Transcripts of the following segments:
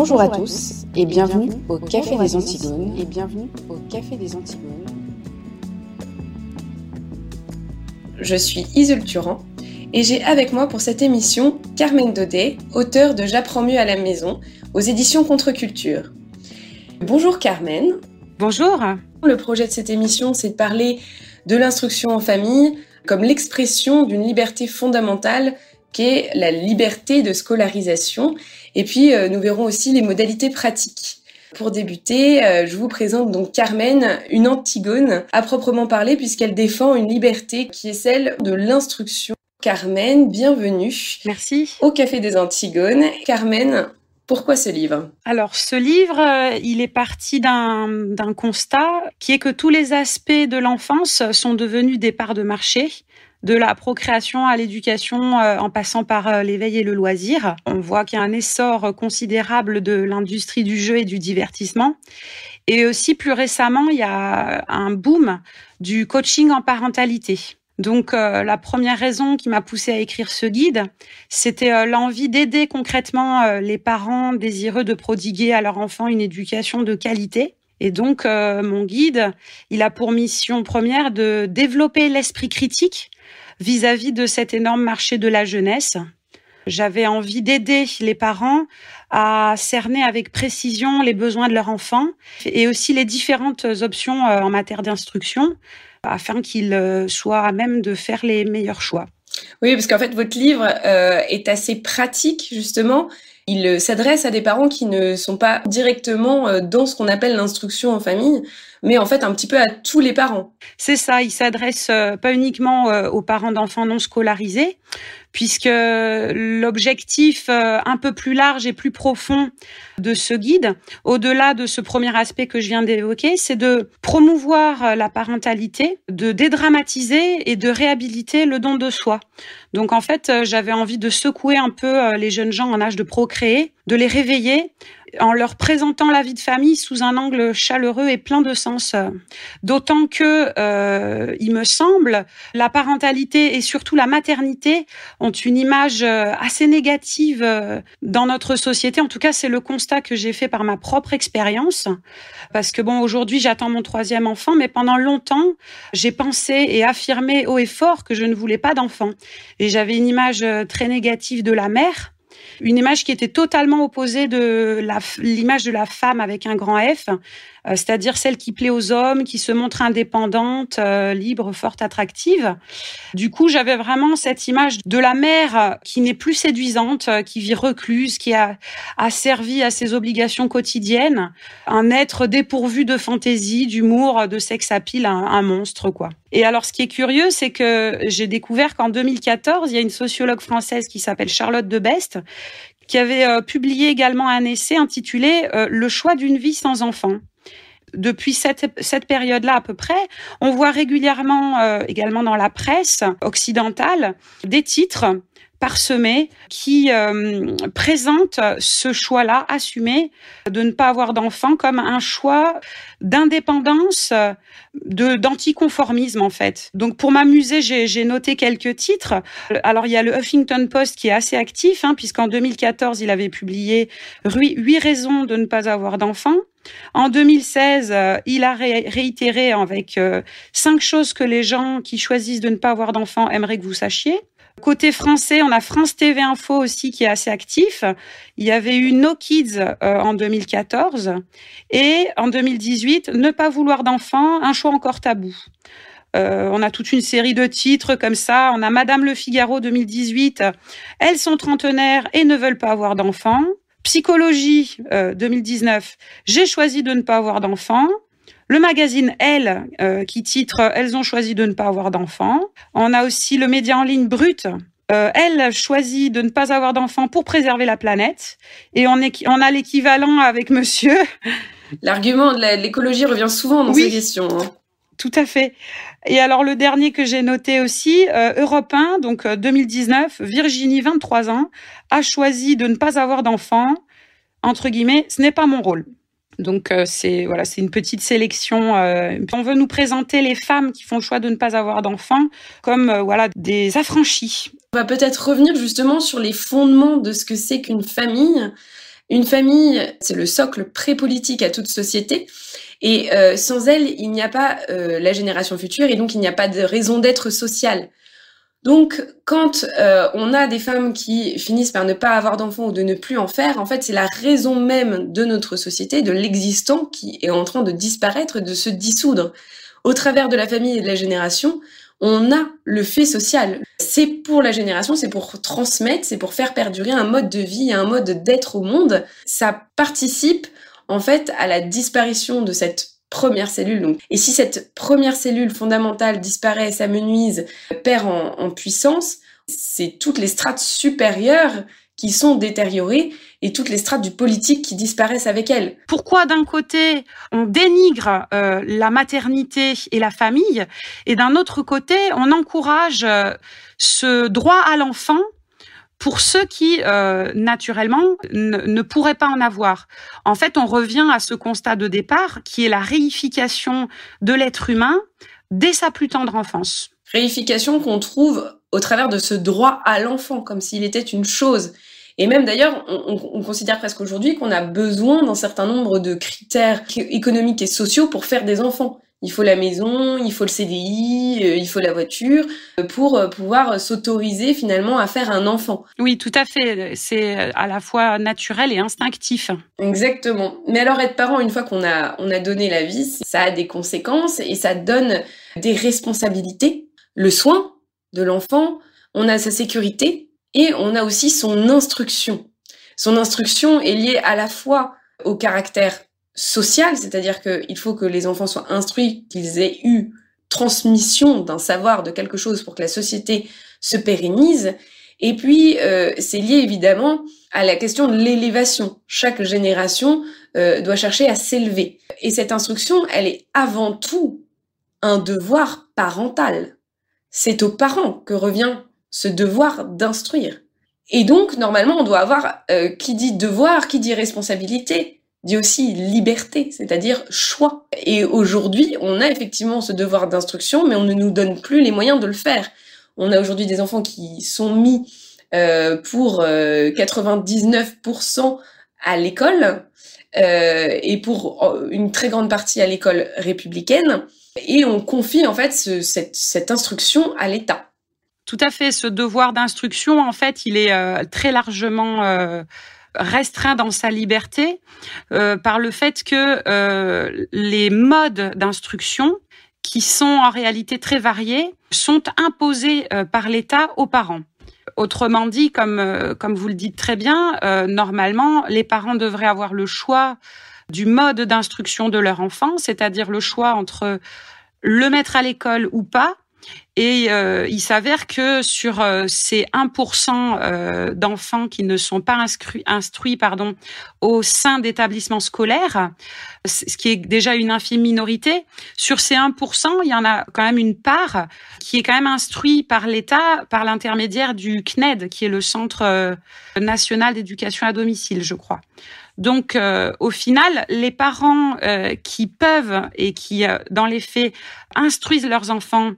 Bonjour à tous et bienvenue au Café des Antigones et bienvenue au Café des Antigones. Je suis Isul Turan et j'ai avec moi pour cette émission Carmen Daudet, auteure de J'apprends mieux à la maison aux éditions Contre-Culture. Bonjour Carmen. Bonjour. Le projet de cette émission, c'est de parler de l'instruction en famille comme l'expression d'une liberté fondamentale qu'est la liberté de scolarisation. Et puis, euh, nous verrons aussi les modalités pratiques. Pour débuter, euh, je vous présente donc Carmen, une Antigone à proprement parler puisqu'elle défend une liberté qui est celle de l'instruction. Carmen, bienvenue. Merci. Au Café des Antigones. Carmen, pourquoi ce livre? Alors, ce livre, euh, il est parti d'un constat qui est que tous les aspects de l'enfance sont devenus des parts de marché de la procréation à l'éducation euh, en passant par euh, l'éveil et le loisir. On voit qu'il y a un essor considérable de l'industrie du jeu et du divertissement. Et aussi plus récemment, il y a un boom du coaching en parentalité. Donc euh, la première raison qui m'a poussée à écrire ce guide, c'était l'envie d'aider concrètement les parents désireux de prodiguer à leur enfant une éducation de qualité. Et donc mon guide, il a pour mission première de développer l'esprit critique vis-à-vis de cet énorme marché de la jeunesse. J'avais envie d'aider les parents à cerner avec précision les besoins de leur enfant et aussi les différentes options euh, en matière d'instruction afin qu'ils euh, soient à même de faire les meilleurs choix. Oui, parce qu'en fait, votre livre euh, est assez pratique, justement. Il s'adresse à des parents qui ne sont pas directement dans ce qu'on appelle l'instruction en famille, mais en fait un petit peu à tous les parents. C'est ça, il s'adresse euh, pas uniquement euh, aux parents d'enfants non scolarisés, puisque l'objectif euh, un peu plus large et plus profond de ce guide, au-delà de ce premier aspect que je viens d'évoquer, c'est de promouvoir la parentalité, de dédramatiser et de réhabiliter le don de soi. Donc en fait, j'avais envie de secouer un peu les jeunes gens en âge de procréer, de les réveiller en leur présentant la vie de famille sous un angle chaleureux et plein de sens. D'autant que, euh, il me semble, la parentalité et surtout la maternité ont une image euh, assez négative euh, dans notre société. En tout cas, c'est le constat que j'ai fait par ma propre expérience. Parce que bon, aujourd'hui, j'attends mon troisième enfant, mais pendant longtemps, j'ai pensé et affirmé haut et fort que je ne voulais pas d'enfant. Et j'avais une image très négative de la mère une image qui était totalement opposée de l'image de la femme avec un grand F, c'est-à-dire celle qui plaît aux hommes, qui se montre indépendante, euh, libre, forte, attractive. Du coup, j'avais vraiment cette image de la mère qui n'est plus séduisante, euh, qui vit recluse, qui a asservi à ses obligations quotidiennes, un être dépourvu de fantaisie, d'humour, de sexe à pile, un, un monstre quoi. Et alors, ce qui est curieux, c'est que j'ai découvert qu'en 2014, il y a une sociologue française qui s'appelle Charlotte de Best qui avait publié également un essai intitulé Le choix d'une vie sans enfant depuis cette, cette période-là à peu près, on voit régulièrement, euh, également dans la presse occidentale, des titres parsemés qui euh, présentent ce choix-là assumé de ne pas avoir d'enfants comme un choix d'indépendance, de d'anticonformisme en fait. Donc pour m'amuser, j'ai noté quelques titres. Alors il y a le Huffington Post qui est assez actif, hein, puisqu'en 2014 il avait publié huit raisons de ne pas avoir d'enfants. En 2016, euh, il a réitéré avec euh, cinq choses que les gens qui choisissent de ne pas avoir d'enfants aimeraient que vous sachiez. Côté français, on a France TV Info aussi qui est assez actif. Il y avait eu No Kids euh, en 2014 et en 2018, Ne pas vouloir d'enfants, un choix encore tabou. on a toute une série de titres comme ça. On a Madame Le Figaro 2018. Elles sont trentenaires et ne veulent pas avoir d'enfants. Psychologie 2019, euh, j'ai choisi de ne pas avoir d'enfants. Le magazine Elle, euh, qui titre Elles ont choisi de ne pas avoir d'enfants. On a aussi le média en ligne Brut. Euh, elle choisit de ne pas avoir d'enfants pour préserver la planète. Et on, est, on a l'équivalent avec monsieur. L'argument de l'écologie revient souvent dans ces questions. Hein. Tout à fait. Et alors le dernier que j'ai noté aussi, euh, Europe 1, donc 2019, euh, Virginie, 23 ans, a choisi de ne pas avoir d'enfant. Entre guillemets, ce n'est pas mon rôle. Donc euh, c'est voilà, c'est une petite sélection. Euh, on veut nous présenter les femmes qui font le choix de ne pas avoir d'enfants comme voilà des affranchies. On va peut-être revenir justement sur les fondements de ce que c'est qu'une famille. Une famille, c'est le socle pré-politique à toute société. Et euh, sans elle, il n'y a pas euh, la génération future et donc il n'y a pas de raison d'être sociale. Donc, quand euh, on a des femmes qui finissent par ne pas avoir d'enfants ou de ne plus en faire, en fait, c'est la raison même de notre société, de l'existant, qui est en train de disparaître, de se dissoudre. Au travers de la famille et de la génération, on a le fait social. C'est pour la génération, c'est pour transmettre, c'est pour faire perdurer un mode de vie, un mode d'être au monde. Ça participe en fait à la disparition de cette première cellule. Donc. Et si cette première cellule fondamentale disparaît, s'amenuise, perd en, puissance, c'est toutes les strates supérieures qui sont détériorées et toutes les strates du politique qui disparaissent avec elles. Pourquoi d'un côté on dénigre euh, la maternité et la famille et d'un autre côté on encourage euh, ce droit à l'enfant pour ceux qui, euh, naturellement, ne pourraient pas en avoir. En fait, on revient à ce constat de départ qui est la réification de l'être humain dès sa plus tendre enfance. Réification qu'on trouve au travers de ce droit à l'enfant, comme s'il était une chose. Et même d'ailleurs, on, on, considère presque aujourd'hui qu'on a besoin d'un certain nombre de critères économiques et sociaux pour faire des enfants. Il faut la maison, il faut le CDI, euh, il faut la voiture euh, pour euh, pouvoir s'autoriser finalement à faire un enfant. Oui, tout à fait. C'est à la fois naturel et instinctif. Exactement. Mais alors être parent, une fois qu'on a, on a donné la vie, ça a des conséquences et ça donne des responsabilités. Le soin de l'enfant, on a sa sécurité et on a aussi son instruction. Son instruction est liée à la fois au caractère social, c'est-à-dire qu'il faut que les enfants soient instruits, qu'ils aient eu transmission d'un savoir, de quelque chose pour que la société se pérennise. Et puis, euh, c'est lié évidemment à la question de l'élévation. Chaque génération euh, doit chercher à s'élever. Et cette instruction, elle est avant tout un devoir parental. C'est aux parents que revient ce devoir d'instruire. Et donc, normalement, on doit avoir, euh, qui dit devoir, qui dit responsabilité, dit aussi liberté, c'est-à-dire choix. Et aujourd'hui, on a effectivement ce devoir d'instruction, mais on ne nous donne plus les moyens de le faire. On a aujourd'hui des enfants qui sont mis euh, pour 99% euh, à l'école euh, et pour une très grande partie à l'école républicaine, et on confie en fait ce, cette, cette instruction à l'État. Tout à fait, ce devoir d'instruction, en fait, il est très largement restreint dans sa liberté euh, par le fait que euh, les modes d'instruction, qui sont en réalité très variés, sont imposés euh, par l'État aux parents. Autrement dit, comme, comme vous le dites très bien, normalement, les parents devraient avoir le choix du mode d'instruction de leur enfant, c'est-à-dire le choix entre le mettre à l'école ou pas, et euh, il s'avère que sur euh, ces 1% euh, d'enfants qui ne sont pas instruits, pardon, au sein d'établissements scolaires, ce qui est déjà une infime minorité, sur ces 1%, il y en a quand même une part qui est quand même instruit par l'État par l'intermédiaire du CNED, qui est le Centre national d'éducation à domicile, je crois. Donc, au final, les parents qui peuvent et qui, dans les faits, instruisent leurs enfants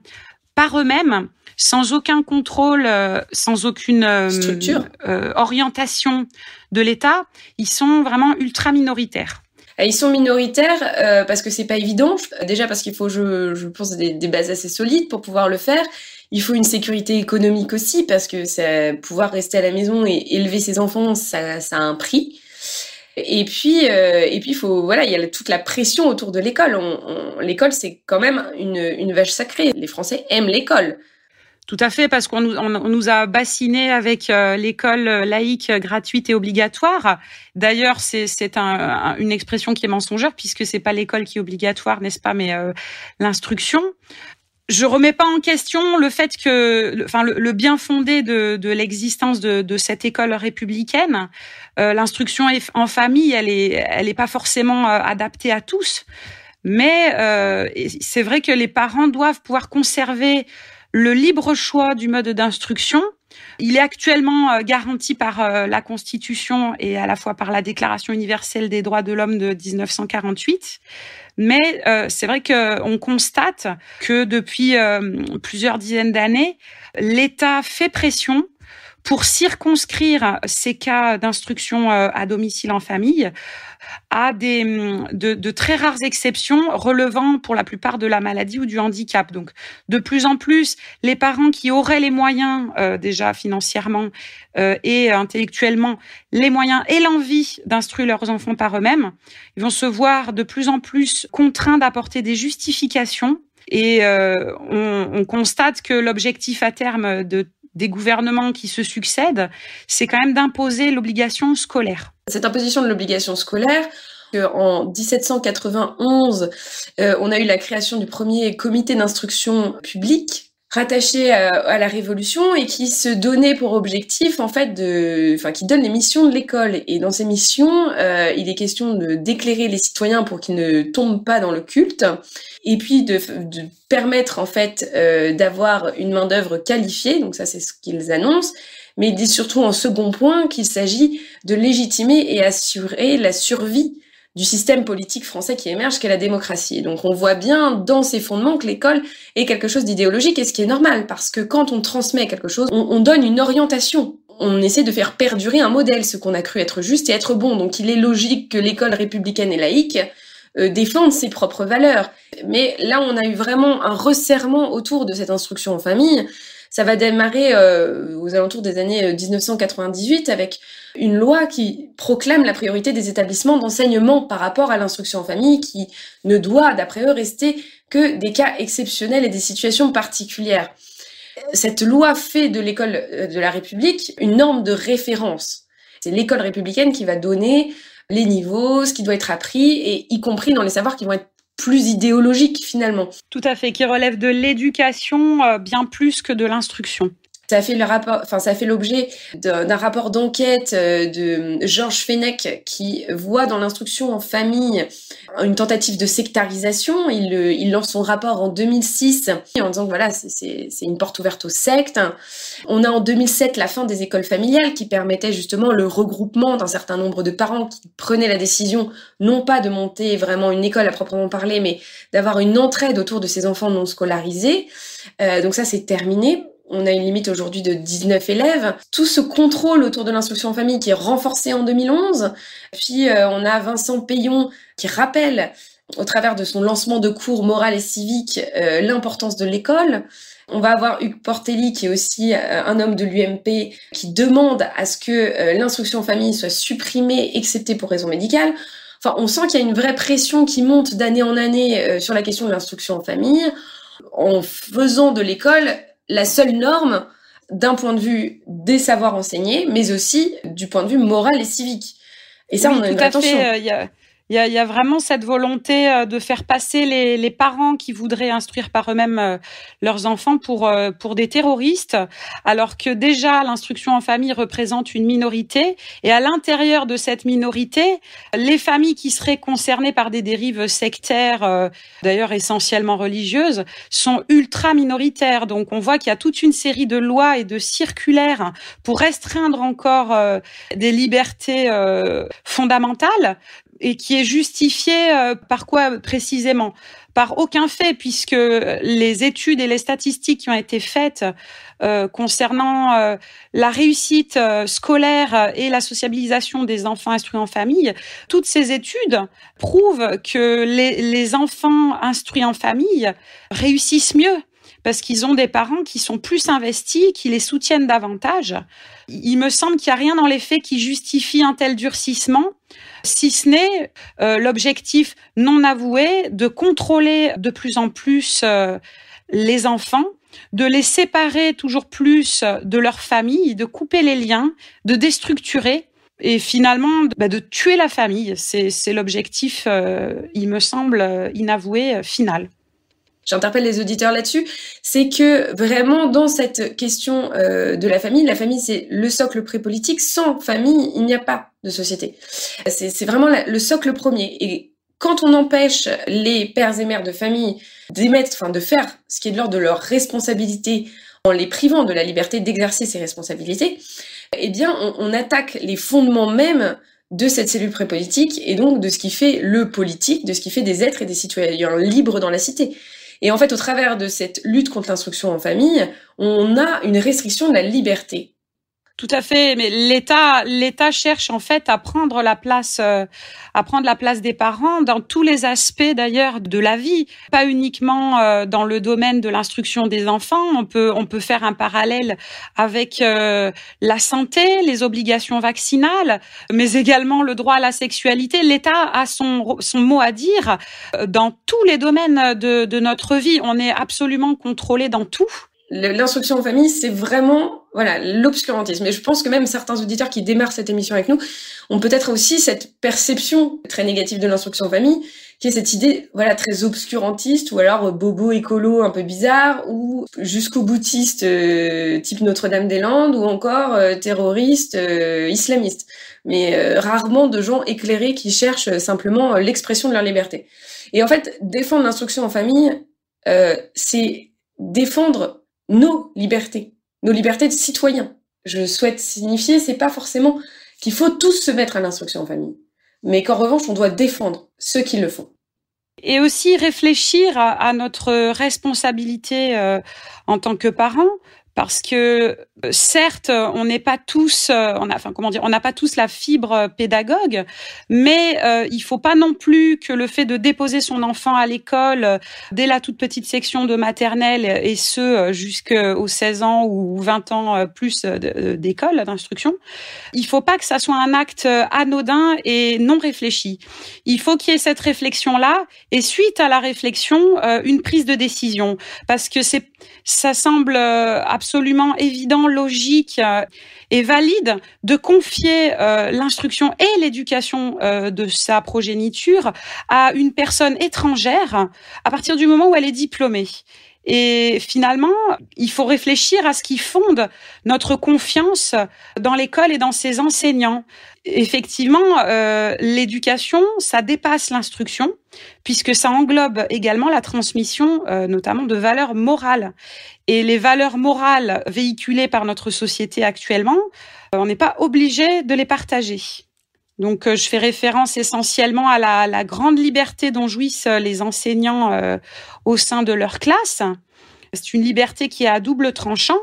par eux-mêmes, sans aucun contrôle, euh, sans aucune euh, structure, euh, orientation de l'État, ils sont vraiment ultra minoritaires. Ils sont minoritaires parce que c'est pas évident. Déjà parce qu'il faut, je, je pense, des, des, bases assez solides pour pouvoir le faire. Il faut une sécurité économique aussi parce que ça, pouvoir rester à la maison et élever ses enfants, ça, ça a un prix. Et puis, euh, et puis, faut, voilà, il y a toute la pression autour de l'école. l'école, c'est quand même une, vache sacrée. Les Français aiment l'école. Tout à fait, parce qu'on nous, a bassinés avec euh, l'école laïque gratuite et obligatoire. D'ailleurs, c'est, c'est un, une expression qui est mensongère puisque c'est pas l'école qui est obligatoire, n'est-ce pas, mais euh, l'instruction je remets pas en question le fait que, enfin, le, bien fondé de, de l'existence de, de, cette école républicaine. Euh, L'instruction en famille, elle est, elle est pas forcément euh, adaptée à tous, mais euh, c'est vrai que les parents doivent pouvoir conserver le libre choix du mode d'instruction. Il est actuellement euh, garanti par euh, la Constitution et à la fois par la Déclaration universelle des droits de l'homme de 1948. Mais euh, c'est vrai qu'on constate que depuis plusieurs dizaines d'années, l'État fait pression pour circonscrire ces cas d'instruction à domicile en famille à des, de, de, très rares exceptions relevant pour la plupart de la maladie ou du handicap. Donc, de plus en plus, les parents qui auraient les moyens déjà financièrement et intellectuellement, les moyens et l'envie d'instruire leurs enfants par eux-mêmes, ils vont se voir de plus en plus contraints d'apporter des justifications et euh, on, on, constate que l'objectif à terme de, des gouvernements qui se succèdent, c'est quand même d'imposer l'obligation scolaire. Cette imposition de l'obligation scolaire, en 1791, euh, on a eu la création du premier comité d'instruction publique rattaché à, la Révolution et qui se donnait pour objectif en fait de, enfin qui donne les missions de l'école et dans ces missions, euh, il est question de d'éclairer les citoyens pour qu'ils ne tombent pas dans le culte et puis de, de permettre en fait euh, d'avoir une main d'œuvre qualifiée. Donc ça c'est ce qu'ils annoncent. Mais il dit surtout en second point qu'il s'agit de légitimer et assurer la survie du système politique français qui émerge qu'est la démocratie. donc on voit bien dans ses fondements que l'école est quelque chose d'idéologique et ce qui est normal parce que quand on transmet quelque chose, on, on donne une orientation. On essaie de faire perdurer un modèle, ce qu'on a cru être juste et être bon. Donc il est logique que l'école républicaine et laïque euh, défende ses propres valeurs. Mais là, on a eu vraiment un resserrement autour de cette instruction en famille ça va démarrer euh, aux alentours des années 1998 euh, avec une loi qui proclame la priorité des établissements d'enseignement par rapport à l'instruction en famille, qui ne doit, d'après eux, rester que des cas exceptionnels et des situations particulières. Cette loi fait de l'école euh, de la République une norme de référence. C'est l'école républicaine qui va donner les niveaux, ce qui doit être appris, et y compris dans les savoirs qui vont être plus idéologique finalement. Tout à fait, qui relève de l'éducation euh, bien plus que de l'instruction. Ça fait le rapport, enfin ça fait l'objet d'un rapport d'enquête euh, de Georges Fenech qui voit dans l'instruction en famille une tentative de sectarisation. Il, il lance son rapport en 2006 en disant que voilà c'est une porte ouverte aux sectes. On a en 2007 la fin des écoles familiales qui permettait justement le regroupement d'un certain nombre de parents qui prenaient la décision non pas de monter vraiment une école à proprement parler, mais d'avoir une entraide autour de ces enfants non scolarisés. Euh, donc ça c'est terminé on a une limite aujourd'hui de 19 élèves. Tout ce contrôle autour de l'instruction en famille qui est renforcé en 2011. Puis euh, on a Vincent Payon qui rappelle au travers de son lancement de cours moral et civique euh, l'importance de l'école. On va avoir Hugues Portelli, qui est aussi euh, un homme de l'UMP, qui demande à ce que l'instruction en famille soit supprimée, excepté pour raison médicale. Enfin, on sent qu'il y a une vraie pression qui monte d'année en année sur la question de l'instruction en famille, en faisant de l'école la seule norme d'un point de vue des savoirs enseignés, mais aussi du point de vue moral et civique. Et ça, on a une attention. Euh, il y a, y a, vraiment cette volonté euh, de faire passer les, les parents qui voudraient instruire par eux-mêmes euh, leurs enfants pour, euh, pour des terroristes, alors que déjà l'instruction en famille représente une minorité. Et à l'intérieur de cette minorité, les familles qui seraient concernées par des dérives sectaires, d'ailleurs essentiellement religieuses, sont ultra minoritaires. Donc on voit qu'il y a toute une série de lois et de circulaires pour restreindre encore des libertés fondamentales et qui est justifié euh, par quoi précisément? Par aucun fait, puisque les études et les statistiques qui ont été faites euh, concernant euh, la réussite scolaire et la sociabilisation des enfants instruits en famille, toutes ces études prouvent que les enfants instruits en famille réussissent mieux parce qu'ils ont des parents qui sont plus investis, qui les soutiennent davantage. Il me semble qu'il n'y a rien dans les faits qui justifie un tel durcissement si ce n'est euh, l'objectif non avoué de contrôler de plus en plus euh, les enfants, de les séparer toujours plus de leur famille, de couper les liens, de déstructurer et finalement bah, de tuer la famille. C'est l'objectif, euh, il me semble, inavoué final j'interpelle les auditeurs là-dessus, c'est que vraiment dans cette question euh, de la famille, la famille c'est le socle prépolitique. Sans famille, il n'y a pas de société. C'est vraiment le socle premier. Et quand on empêche les pères et mères de famille d'émettre, enfin de faire ce qui est de l'ordre de leur responsabilité en les privant de la liberté d'exercer ces responsabilités, eh bien on, on attaque les fondements mêmes de cette cellule prépolitique et donc de ce qui fait le politique, de ce qui fait des êtres et des citoyens libres dans la cité. Et en fait, au travers de cette lutte contre l'instruction en famille, on a une restriction de la liberté. Tout à fait, mais l'État, l'État cherche en fait à prendre la place, euh, à prendre la place des parents dans tous les aspects d'ailleurs de la vie, pas uniquement euh, dans le domaine de l'instruction des enfants. On peut, on peut faire un parallèle avec euh, la santé, les obligations vaccinales, mais également le droit à la sexualité. L'État a son, son mot à dire dans tous les domaines de, de notre vie. On est absolument contrôlé dans tout l'instruction en famille, c'est vraiment voilà l'obscurantisme. Et je pense que même certains auditeurs qui démarrent cette émission avec nous ont peut-être aussi cette perception très négative de l'instruction en famille, qui est cette idée voilà très obscurantiste ou alors euh, bobo écolo un peu bizarre ou jusqu'au boutiste euh, type Notre-Dame-des-Landes ou encore euh, terroriste islamiste. Mais rarement de gens éclairés qui cherchent simplement l'expression de leur liberté. Et en fait, défendre l'instruction en famille, c'est défendre nos libertés, nos libertés de citoyens. Je souhaite signifier, c'est pas forcément qu'il faut tous se mettre à l'instruction en famille, mais qu'en revanche, on doit défendre ceux qui le font. Et aussi réfléchir à, notre responsabilité euh, en tant que parents, parce que certes, on n'est pas tous, euh, on enfin comment dire, on n'a pas tous la fibre pédagogue, mais euh, il faut pas non plus que le fait de déposer son enfant à l'école euh, dès la toute petite section de maternelle et ce euh, jusqu'aux 16 ans ou 20 ans plus d'école d'instruction, il faut pas que ça soit un acte anodin et non réfléchi. Il faut qu'il y ait cette réflexion là et suite à la réflexion, une prise de décision parce que c'est ça semble absolument évident logique euh, et valide de confier euh, l'instruction et l'éducation euh, de sa progéniture à une personne étrangère à partir du moment où elle est diplômée. Et finalement, il faut réfléchir à ce qui fonde notre confiance dans l'école et dans ses enseignants. Effectivement, euh, l'éducation, ça dépasse l'instruction, puisque ça englobe également la transmission, euh, notamment de valeurs morales. Et les valeurs morales véhiculées par notre société actuellement, euh, on n'est pas obligé de les partager. Donc, je fais référence essentiellement à la, la, grande liberté dont jouissent les enseignants au sein de leur classe. C'est une liberté qui est à double tranchant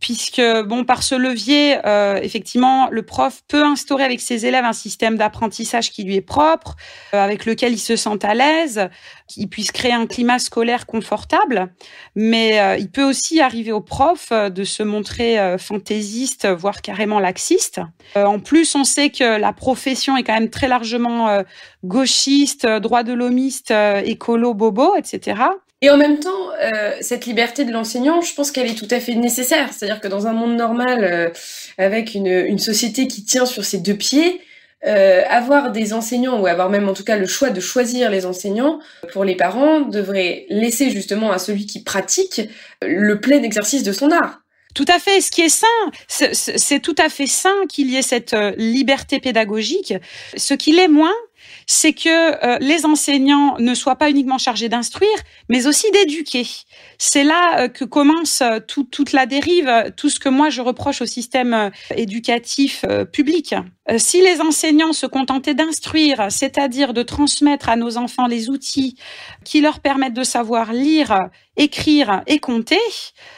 puisque bon par ce levier euh, effectivement le prof peut instaurer avec ses élèves un système d'apprentissage qui lui est propre euh, avec lequel ils se sentent à l'aise qu'il puisse créer un climat scolaire confortable. Mais euh, il peut aussi arriver au prof de se montrer fantaisiste voire carrément laxiste. En plus on sait que la profession est quand même très largement gauchiste droit de l'homiste écolo bobo etc et en même temps, euh, cette liberté de l'enseignant, je pense qu'elle est tout à fait nécessaire. C'est-à-dire que dans un monde normal, euh, avec une, une, société qui tient sur ses deux pieds, euh, avoir des enseignants ou avoir même en tout cas le choix de choisir les enseignants pour les parents devrait laisser justement à celui qui pratique le plein exercice de son art. Tout à fait. Ce qui est sain, c'est tout à fait sain qu'il y ait cette euh, liberté pédagogique. Ce qui l'est moins, c'est que euh, les enseignants ne soient pas uniquement chargés d'instruire, mais aussi d'éduquer. C'est là euh, que commence euh, toute la dérive, tout ce que moi je reproche au système éducatif public. si les enseignants se contentaient d'instruire, c'est-à-dire de transmettre à nos enfants les outils qui leur permettent de savoir lire, écrire et compter,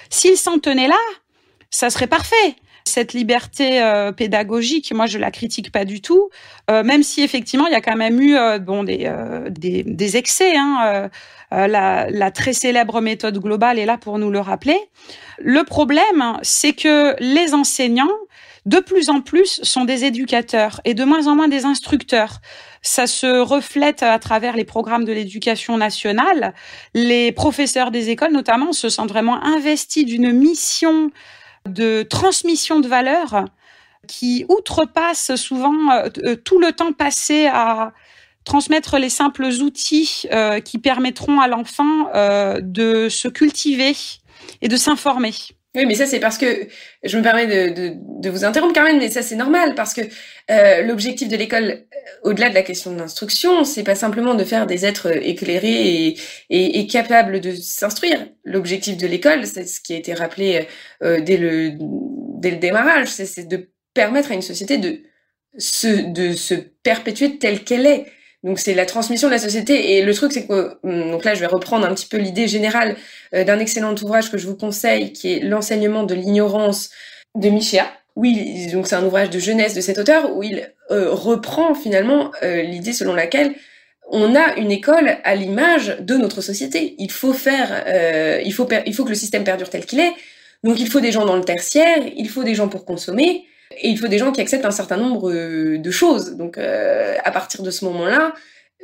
s'ils s'en tenaient là, ça serait parfait cette liberté euh, pédagogique, moi je la critique pas du tout, euh, même si effectivement il y a quand même eu euh, bon des, des, des excès. Hein, la, la, très célèbre méthode globale est là pour nous le rappeler. Le problème, c'est que les enseignants, de plus en plus, sont des éducateurs et de moins en moins des instructeurs. Ça se reflète à travers les programmes de l'éducation nationale. Les professeurs des écoles, notamment, se sentent vraiment investis d'une mission de transmission de valeurs qui outrepasse souvent euh, euh, tout le temps passé à transmettre les simples outils euh, qui permettront à l'enfant de se cultiver et de s'informer. Oui, mais ça c'est parce que je me permets de, de, de vous interrompre, Carmen, mais ça c'est normal parce que euh, l'objectif de l'école, euh, au-delà de la question de l'instruction, c'est pas simplement de faire des êtres éclairés et, et, et capables de s'instruire. L'objectif de l'école, c'est ce qui a été rappelé euh, dès le dès le démarrage, c'est de permettre à une société de se de se perpétuer telle qu'elle est. Donc c'est la transmission de la société et le truc c'est que hum, donc là je vais reprendre un petit peu l'idée générale euh, d'un excellent ouvrage que je vous conseille qui est l'enseignement de l'ignorance de Michéa Oui, donc c'est un ouvrage de jeunesse de cet auteur où il euh, reprend finalement euh, l'idée selon laquelle on a une école à l'image de notre société. Il faut faire, euh, il faut, il faut que le système perdure tel qu'il est. Donc il faut des gens dans le tertiaire, il faut des gens pour consommer, et il faut des gens qui acceptent un certain nombre de choses. Donc à partir de ce moment-là,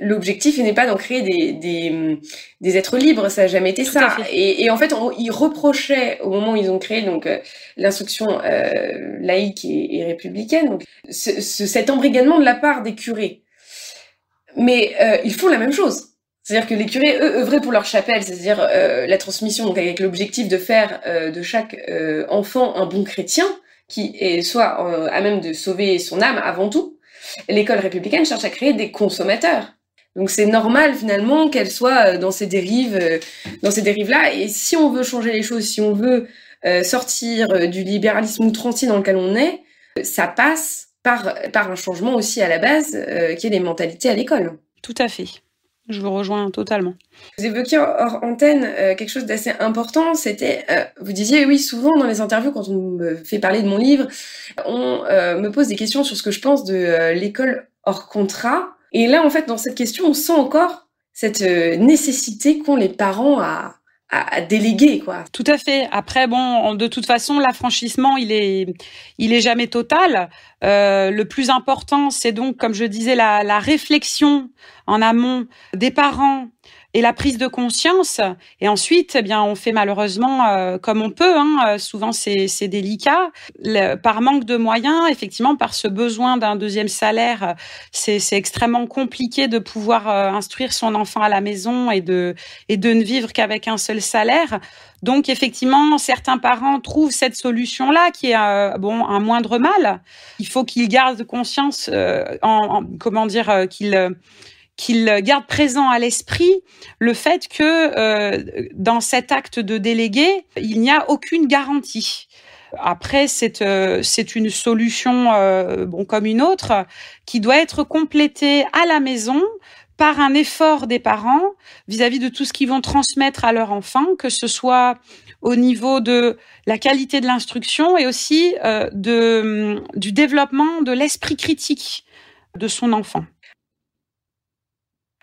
l'objectif n'est pas d'en créer des, des, des, êtres libres, ça n'a jamais été ça. Et, et, en fait, on, ils reprochaient au moment où ils ont créé donc euh, l'instruction euh, laïque et, et, républicaine, donc ce, ce, cet embrigadement de la part des curés. Mais euh, ils font la même chose. C'est-à-dire que les curés, eux, œuvraient pour leur chapelle, c'est-à-dire euh, la transmission, donc avec l'objectif de faire euh, de chaque enfant un bon chrétien, qui est soit à même de sauver son âme avant tout. L'école républicaine cherche à créer des consommateurs donc c'est normal finalement qu'elle soit euh, dans ces dérives, euh, dans ces dérives-là. Et si on veut changer les choses, si on veut euh, sortir du libéralisme outrancier dans lequel on est, ça passe par, par un changement aussi à la base, qui est les mentalités à l'école. Tout à fait. Je vous rejoins totalement. Vous évoquiez hors antenne quelque chose d'assez important, c'était, vous disiez, oui, souvent dans les interviews, quand on me fait parler de mon livre, on me pose des questions sur ce que je pense de l'école hors contrat. Et là, en fait, dans cette question, on sent encore cette euh, nécessité qu'ont les parents à, à, déléguer, quoi. Tout à fait. Après, bon, de toute façon, l'affranchissement, il est, il est jamais total. Euh, le plus important, c'est donc, comme je disais, la, la réflexion en amont des parents et la prise de conscience. Et ensuite, eh bien, on fait malheureusement euh, comme on peut. Hein. Euh, souvent, c'est délicat. par manque de moyens, effectivement, par ce besoin d'un deuxième salaire, c'est extrêmement compliqué de pouvoir euh, instruire son enfant à la maison et de et de ne vivre qu'avec un seul salaire. Donc, effectivement, certains parents trouvent cette solution-là qui est bon un moindre mal. Il faut qu'ils gardent conscience, en, comment dire, qu'ils qu'il garde présent à l'esprit le fait que euh, dans cet acte de délégué, il n'y a aucune garantie. Après, c'est euh, c'est une solution euh, bon comme une autre qui doit être complétée à la maison par un effort des parents vis-à-vis de tout ce qu'ils vont transmettre à leur enfant, que ce soit au niveau de la qualité de l'instruction et aussi de du développement de l'esprit critique de son enfant.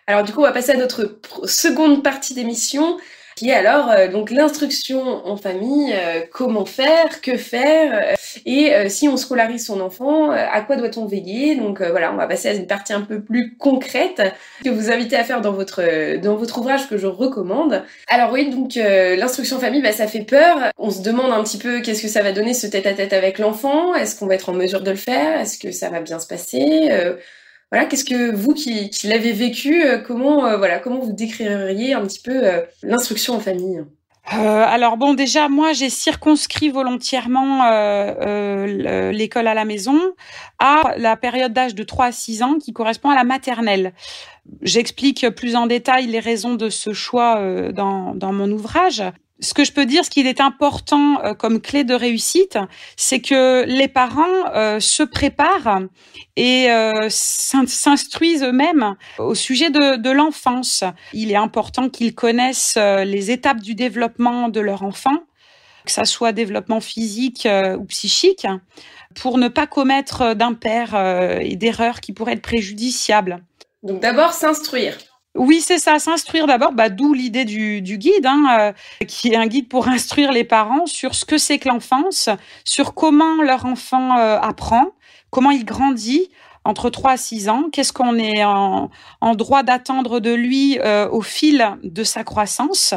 Alors du coup, on va passer à notre seconde partie d'émission, qui est alors euh, donc l'instruction en famille, euh, comment faire, que faire, euh, et si on scolarise son enfant, à quoi doit-on veiller? Donc voilà, on va passer à une partie un peu plus concrète que vous invitez à faire dans votre dans votre ouvrage que je recommande. Alors oui, donc l'instruction en famille, bah, ça fait peur. On se demande un petit peu qu'est-ce que ça va donner ce tête-à-tête avec l'enfant? Est-ce qu'on va être en mesure de le faire? Est-ce que ça va bien se passer? Voilà, qu'est-ce que vous qui, l'avez vécu, euh, comment euh, voilà, comment vous décririez un petit peu euh, l'instruction en famille? Alors bon, déjà moi j'ai circonscrit volontairement l'école à la maison à la période d'âge de 3 à 6 ans qui correspond à la maternelle. J'explique plus en détail les raisons de ce choix dans, dans mon ouvrage ce que je peux dire, ce qui est important euh, comme clé de réussite, c'est que les parents euh, se préparent et euh, s'instruisent eux-mêmes au sujet de, de l'enfance. Il est important qu'ils connaissent les étapes du développement de leur enfant, que ça soit développement physique ou psychique, pour ne pas commettre d'impairs et d'erreurs qui pourraient être préjudiciables. Donc d'abord s'instruire. Oui, c'est ça, s'instruire d'abord, bah, d'où l'idée du, du, guide, hein, euh, qui est un guide pour instruire les parents sur ce que c'est que l'enfance, sur comment leur enfant euh, apprend, comment il grandit entre 3 à 6 ans, qu'est-ce qu'on est en, en droit d'attendre de lui euh, au fil de sa croissance.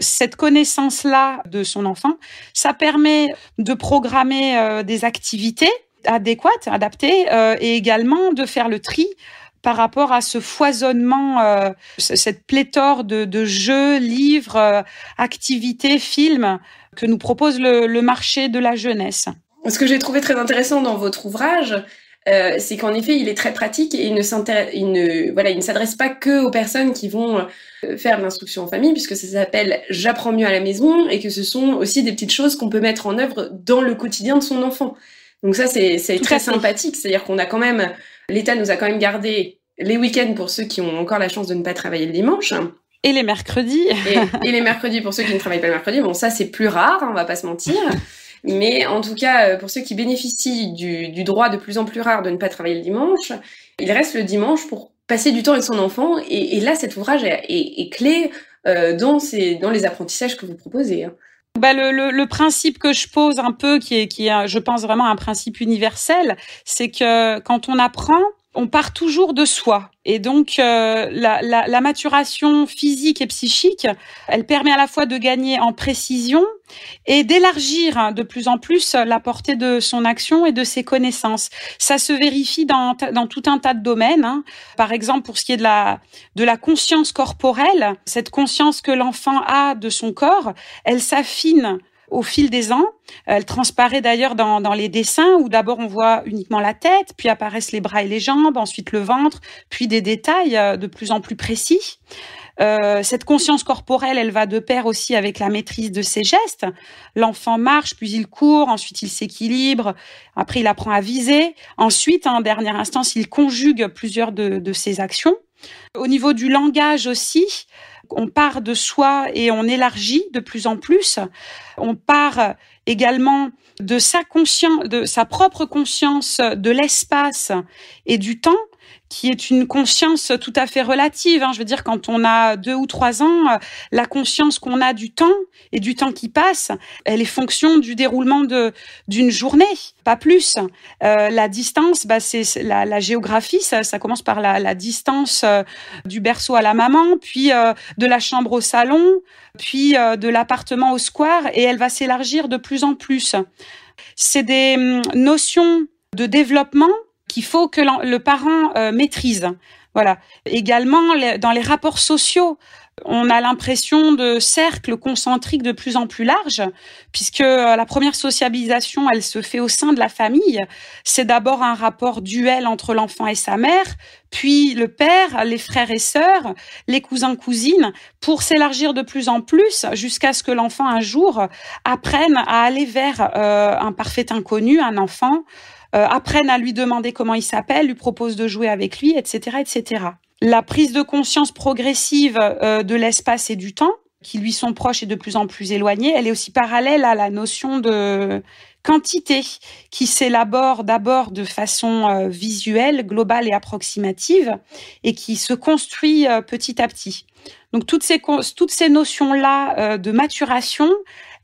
Cette connaissance-là de son enfant, ça permet de programmer des activités adéquates, adaptées, et également de faire le tri par rapport à ce foisonnement, euh, cette pléthore de, de jeux, livres, euh, activités, films que nous propose le, le, marché de la jeunesse. Ce que j'ai trouvé très intéressant dans votre ouvrage, euh, c'est qu'en effet, il est très pratique et il ne s'intéresse, il ne, voilà, il ne s'adresse pas que aux personnes qui vont euh, faire l'instruction en famille, puisque ça s'appelle J'apprends mieux à la maison et que ce sont aussi des petites choses qu'on peut mettre en œuvre dans le quotidien de son enfant. Donc ça, c'est très sympathique. C'est-à-dire qu'on a quand même, l'État nous a quand même gardé les week-ends pour ceux qui ont encore la chance de ne pas travailler le dimanche. Et les mercredis. et, les mercredis pour ceux qui ne travaillent pas le mercredi. Bon, ça, c'est plus rare, hein, on va pas se mentir. Mais en tout cas, pour ceux qui bénéficient du, droit de plus en plus rare de ne pas travailler le dimanche, il reste le dimanche pour passer du temps avec son enfant. Et, là, cet ouvrage est, clé dans, ces, dans les apprentissages que vous proposez. Hein. Bah, le, le, le, principe que je pose un peu, qui est, qui est, je pense vraiment un principe universel, c'est que quand on apprend, on part toujours de soi. Et donc, euh, la, la, la, maturation physique et psychique, elle permet à la fois de gagner en précision et d'élargir hein, de plus en plus la portée de son action et de ses connaissances. Ça se vérifie dans, dans tout un tas de domaines. Hein. Par exemple, pour ce qui est de la, de la conscience corporelle, cette conscience que l'enfant a de son corps, elle s'affine au fil des ans. Elle transparaît d'ailleurs dans, dans les dessins où d'abord on voit uniquement la tête, puis apparaissent les bras et les jambes, ensuite le ventre, puis des détails euh, de plus en plus précis. Euh, cette conscience corporelle, elle va de pair aussi avec la maîtrise de ses gestes. L'enfant marche, puis il court, ensuite il s'équilibre, après il apprend à viser, ensuite, en dernière instance, il conjugue plusieurs de, de ses actions. Au niveau du langage aussi, on part de soi et on élargit de plus en plus. On part également de sa conscience, de sa propre conscience de l'espace et du temps qui est une conscience tout à fait relative. Hein. Je veux dire, quand on a deux ou trois ans, la conscience qu'on a du temps et du temps qui passe, elle est fonction du déroulement de d'une journée, pas plus. Euh, la distance, bah, c'est la, géographie. Ça, commence par la, la distance euh, du berceau à la maman, puis euh, de la chambre au salon, puis de l'appartement au square, et elle va s'élargir de plus en plus. C'est des hum, notions de développement qu'il faut que le parent euh, maîtrise. Voilà. Également, dans les rapports sociaux, on a l'impression de cercles concentriques de plus en plus larges, puisque euh, la première sociabilisation, elle se fait au sein de la famille. C'est d'abord un rapport duel entre l'enfant et sa mère, puis le père, les frères et sœurs, les cousins cousines, pour s'élargir de plus en plus jusqu'à ce que l'enfant un jour apprenne à aller vers euh, un parfait inconnu, un enfant euh, apprennent à lui demander comment il s'appelle, lui proposent de jouer avec lui, etc., etc. La prise de conscience progressive euh, de l'espace et du temps, qui lui sont proches et de plus en plus éloignés, elle est aussi parallèle à la notion de quantité qui s'élabore d'abord de façon euh, visuelle, globale et approximative et qui se construit petit à petit. Donc toutes ces toutes ces notions là de maturation,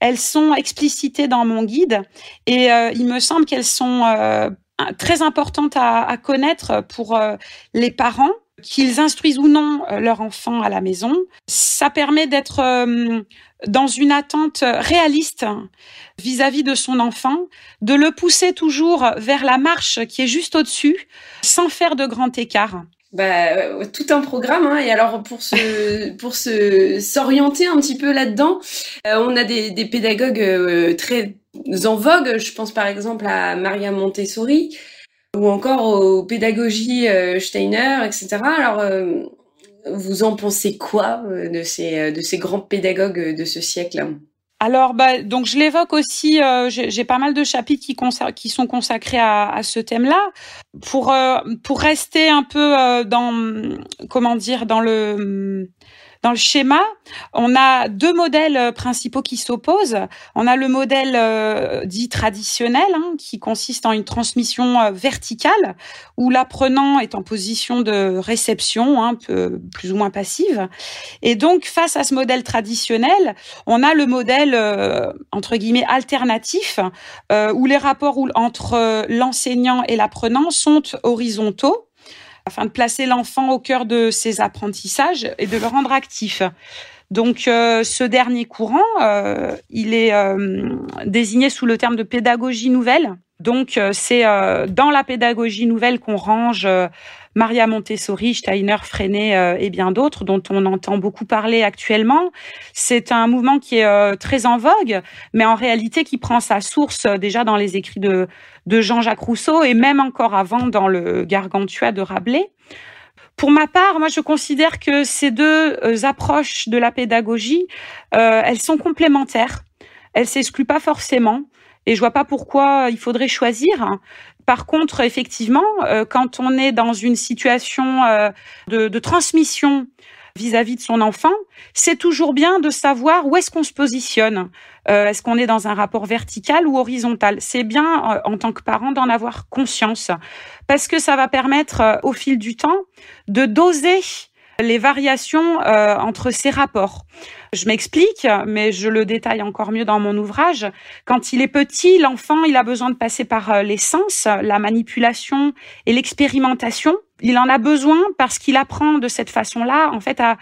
elles sont explicitées dans mon guide et euh, il me semble qu'elles sont euh, très importantes à, connaître pour euh, les parents qu'ils instruisent ou non leur enfant à la maison. Ça permet d'être dans une attente réaliste vis-à-vis -vis de son enfant, de le pousser toujours vers la marche qui est juste au-dessus, sans faire de grand écart bah, euh, tout un programme. Hein. Et alors pour se pour se s'orienter un petit peu là-dedans, euh, on a des, des pédagogues euh, très en vogue. Je pense par exemple à Maria Montessori ou encore aux pédagogies Steiner, etc. Alors vous en pensez quoi de ces de ces grands pédagogues de ce siècle? Alors, bah, donc je l'évoque aussi. Euh, J'ai pas mal de chapitres qui, qui sont consacrés à, à ce thème-là, pour euh, pour rester un peu euh, dans comment dire dans le dans le schéma, on a deux modèles euh, principaux qui s'opposent. On a le modèle euh, dit traditionnel, hein, qui consiste en une transmission euh, verticale, où l'apprenant est en position de réception, hein, peu, plus ou moins passive. Et donc, face à ce modèle traditionnel, on a le modèle entre guillemets alternatif, où les rapports entre l'enseignant et l'apprenant sont horizontaux afin de placer l'enfant au cœur de ses apprentissages et de le rendre actif. Donc euh, ce dernier courant, euh, il est euh, désigné sous le terme de pédagogie nouvelle. Donc c'est dans la pédagogie nouvelle qu'on range Maria Montessori, Steiner, Freinet et bien d'autres dont on entend beaucoup parler actuellement. C'est un mouvement qui est très en vogue, mais en réalité qui prend sa source déjà dans les écrits de de Jean-Jacques Rousseau et même encore avant dans le Gargantua de Rabelais. Pour ma part, moi, je considère que ces deux euh, approches de la pédagogie, euh, elles sont complémentaires. Elles s'excluent pas forcément, et je vois pas pourquoi il faudrait choisir. Par contre, effectivement, euh, quand on est dans une situation de transmission vis-à-vis de son enfant, c'est toujours bien de savoir où est-ce qu'on se positionne. Euh, est-ce qu'on est dans un rapport vertical ou horizontal? C'est bien, euh, en tant que parent, d'en avoir conscience, parce que ça va permettre, euh, au fil du temps, de doser les variations entre ces rapports. Je m'explique, mais je le détaille encore mieux dans mon ouvrage. Quand il est petit, l'enfant, il a besoin de passer par les sens, la manipulation et l'expérimentation. Il en a besoin parce qu'il apprend de cette façon-là, en fait, à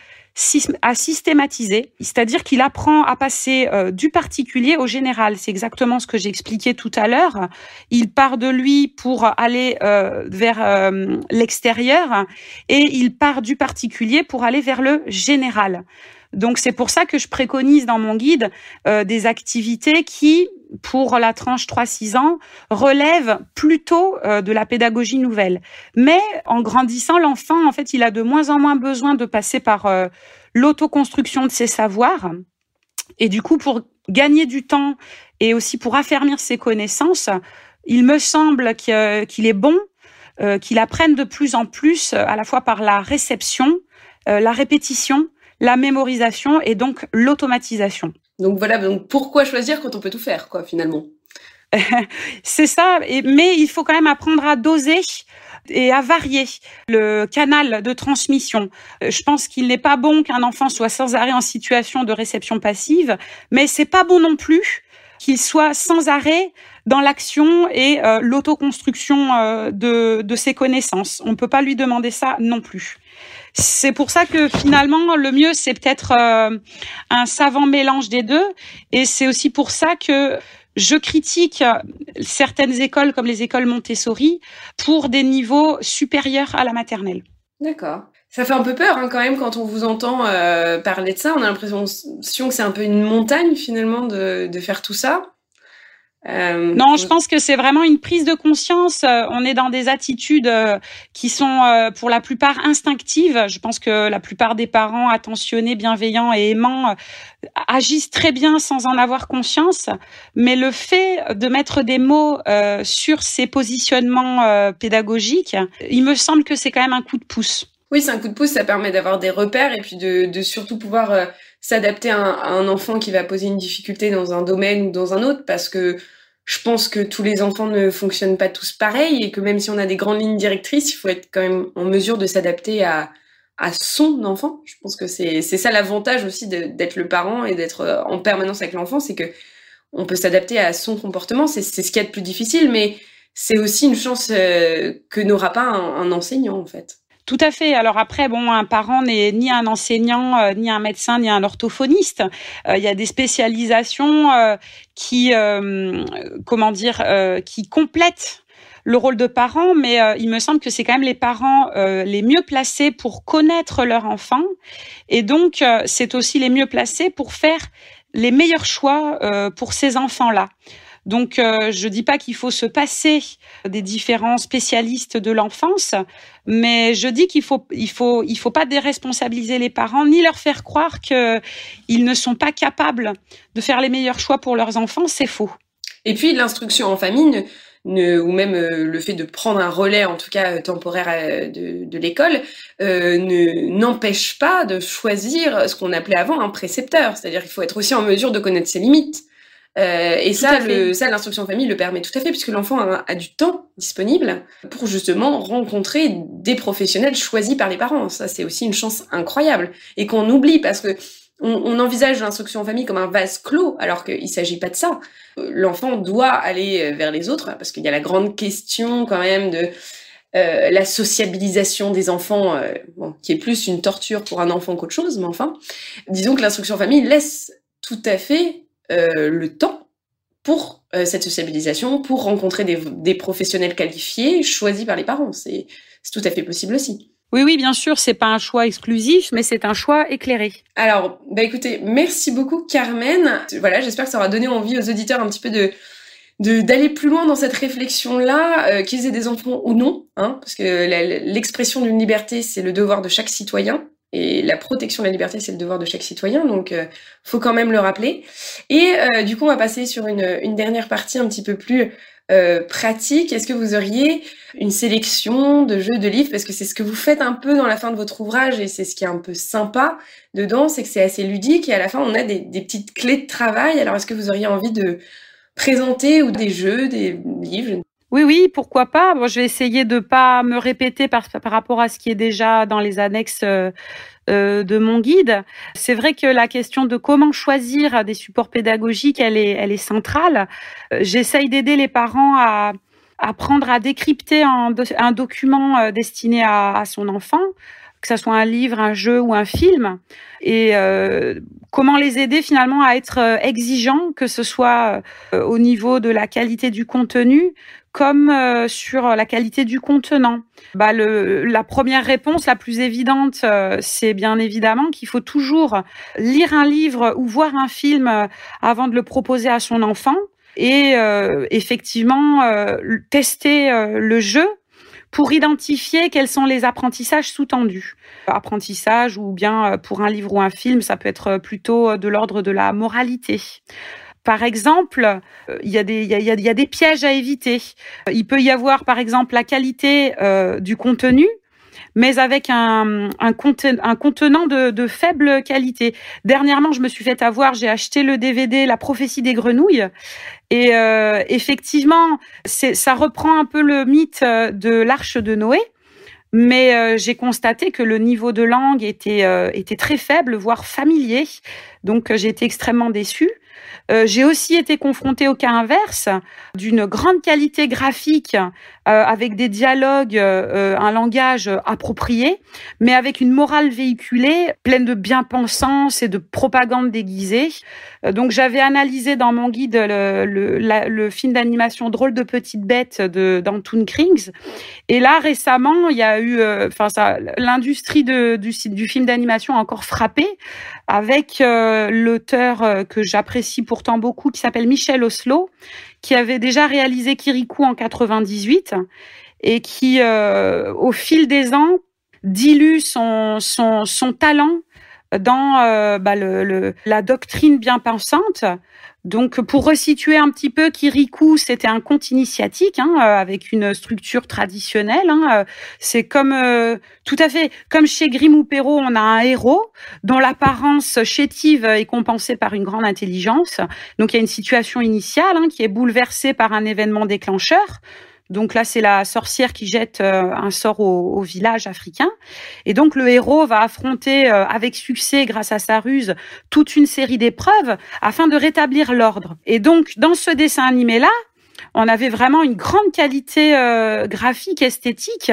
systématiser, c'est-à-dire qu'il apprend à passer euh, du particulier au général. C'est exactement ce que j'ai expliqué tout à l'heure. Il part de lui pour aller euh, vers euh, l'extérieur et il part du particulier pour aller vers le général. Donc c'est pour ça que je préconise dans mon guide des activités qui, pour la tranche 3-6 ans, relèvent plutôt de la pédagogie nouvelle. Mais en grandissant, l'enfant, en fait, il a de moins en moins besoin de passer par l'autoconstruction de ses savoirs. Et du coup, pour gagner du temps et aussi pour affermir ses connaissances, il me semble qu'il est bon euh, qu'il apprenne de plus en plus à la fois par la réception, euh, la répétition, la mémorisation et donc l'automatisation. Donc voilà, donc pourquoi choisir quand on peut tout faire, quoi, finalement? C'est ça, mais il faut quand même apprendre à doser et à varier le canal de transmission. Euh, je pense qu'il n'est pas bon qu'un enfant soit sans arrêt en situation de réception passive, mais c'est pas bon non plus qu'il soit sans arrêt dans l'action et euh, l'autoconstruction euh, de, de ses connaissances. On ne peut pas lui demander ça non plus. C'est pour ça que finalement, le mieux, c'est peut-être un savant mélange des deux. Et c'est aussi pour ça que je critique certaines écoles comme les écoles Montessori pour des niveaux supérieurs à la maternelle. D'accord. Ça fait un peu peur hein, quand même quand on vous entend euh, parler de ça. On a l'impression que c'est un peu une montagne finalement de, de faire tout ça. Euh, non, je pense que c'est vraiment une prise de conscience. Euh, on est dans des attitudes euh, qui sont pour la plupart instinctives. Je pense que la plupart des parents attentionnés, bienveillants et aimants agissent très bien sans en avoir conscience. Mais le fait de mettre des mots sur ces positionnements pédagogiques, il me semble que c'est quand même un coup de pouce. Oui, c'est un coup de pouce. Ça permet d'avoir des repères et puis de, de surtout pouvoir s'adapter à, à, un enfant qui va poser une difficulté dans un domaine ou dans un autre parce que je pense que tous les enfants ne fonctionnent pas tous pareil et que même si on a des grandes lignes directrices, il faut être quand même en mesure de s'adapter à, à son enfant. Je pense que c'est ça l'avantage aussi d'être le parent et d'être euh, en permanence avec l'enfant, c'est que on peut s'adapter à son comportement. C'est ce qui est le plus difficile, mais c'est aussi une chance euh, que n'aura pas un enseignant en fait. Tout à fait. Alors après, bon, un parent n'est ni un enseignant, euh, ni un médecin, ni un orthophoniste. Euh, il y a des spécialisations euh, qui, comment dire, qui complètent le rôle de parent, mais il me semble que c'est quand même les parents les mieux placés pour connaître leur enfant, et donc c'est aussi les mieux placés pour faire les meilleurs choix pour ces enfants-là. Donc, euh, je dis pas qu'il faut se passer des différents spécialistes de l'enfance, mais je dis qu'il faut, il faut, il faut pas déresponsabiliser les parents ni leur faire croire qu'ils ne sont pas capables de faire les meilleurs choix pour leurs enfants. C'est faux. Et puis, l'instruction en famille ou même euh, le fait de prendre un relais, en tout cas euh, temporaire euh, de, de l'école, ne n'empêche pas de choisir ce qu'on appelait avant un précepteur. C'est-à-dire qu'il faut être aussi en mesure de connaître ses limites. Euh, et ça, le, ça, l'instruction en famille le permet tout à fait, puisque l'enfant a, du temps disponible pour justement rencontrer des professionnels choisis par les parents. Ça, c'est aussi une chance incroyable et qu'on oublie parce que on, on envisage l'instruction en famille comme un vase clos, alors qu'il s'agit pas de ça. L'enfant doit aller vers les autres, parce qu'il y a la grande question quand même de euh, la sociabilisation des enfants, euh, bon, qui est plus une torture pour un enfant qu'autre chose, mais enfin, disons que l'instruction en famille laisse tout à fait euh, le temps pour euh, cette sociabilisation, pour rencontrer des, des, professionnels qualifiés choisis par les parents. C'est tout à fait possible aussi. Oui, oui, bien sûr, c'est pas un choix exclusif, mais c'est un choix éclairé. Alors, bah écoutez, merci beaucoup Carmen. Voilà, j'espère que ça aura donné envie aux auditeurs un petit peu de d'aller plus loin dans cette réflexion-là, euh, qu'ils aient des enfants ou non, hein, parce que l'expression d'une liberté, c'est le devoir de chaque citoyen. Et la protection de la liberté, c'est le devoir de chaque citoyen, donc euh, faut quand même le rappeler. Et euh, du coup, on va passer sur une, dernière partie un petit peu plus euh, pratique, est-ce que vous auriez une sélection de jeux de livres? Parce que c'est ce que vous faites un peu dans la fin de votre ouvrage et c'est ce qui est un peu sympa dedans, c'est que c'est assez ludique et à la fin on a des petites clés de travail. Alors est-ce que vous auriez envie de présenter ou des jeux, des livres? Oui, oui, pourquoi pas. Je vais essayer de pas me répéter par, rapport à ce qui est déjà dans les annexes euh, euh, de mon guide. C'est vrai que la question de comment choisir des supports pédagogiques, elle est, centrale. Euh, j'essaye d'aider les parents à apprendre à décrypter un, document destiné à, son enfant, que ce soit un livre, un jeu ou un film, et euh, comment les aider finalement à être exigeants, que ce soit au niveau de la qualité du contenu, comme euh, sur la qualité du contenant. Bah, le, la première réponse, la plus évidente, euh, c'est bien évidemment qu'il faut toujours lire un livre ou voir un film euh, avant de le proposer à son enfant et effectivement tester le jeu pour identifier quels sont les apprentissages sous-tendus. Apprentissage ou bien pour un livre ou un film, ça peut être plutôt de l'ordre de la moralité. Par exemple, euh, il y, a des, pièges à éviter. Il peut y avoir, par exemple, la qualité euh, du contenu, mais avec un, contenant de, faible qualité. Dernièrement, je me suis fait avoir, j'ai acheté le DVD La prophétie des grenouilles. Et euh, effectivement, ça reprend un peu le mythe de l'arche de Noé. Mais j'ai constaté que le niveau de langue était, était très faible, voire familier. Donc j'ai été extrêmement déçue. Euh, j'ai aussi été confrontée au cas inverse d'une grande qualité graphique euh, avec des dialogues, euh, un langage approprié, mais avec une morale véhiculée pleine de bien-pensance et de propagande déguisée. Donc j'avais analysé dans mon guide le, le, le film d'animation Drôle de petite bête de d'Antoon Krings. Et là récemment, il y a eu, enfin ça, l'industrie du, du film d'animation a encore frappé avec l'auteur que j'apprécie pourtant beaucoup, qui s'appelle Michel Oslo, qui avait déjà réalisé Kirikou en 98 et qui, euh, au fil des ans, dilue son, son, son talent dans euh, bah, la doctrine bien pensante donc, pour resituer un petit peu, Kirikou, c'était un conte initiatique hein, euh, avec une structure traditionnelle. Hein, euh, c'est comme tout à fait comme chez Grimm ou Perrault, on a un héros dont l'apparence chétive est compensée par une grande intelligence. Donc, il y a une situation initiale hein, qui est bouleversée par un événement déclencheur. Donc là, c'est la sorcière qui jette euh, un sort au, village africain. Et donc le héros va affronter euh, avec succès, grâce à sa ruse, toute une série d'épreuves afin de rétablir l'ordre. Et donc dans ce dessin animé-là, on avait vraiment une grande qualité euh, graphique, esthétique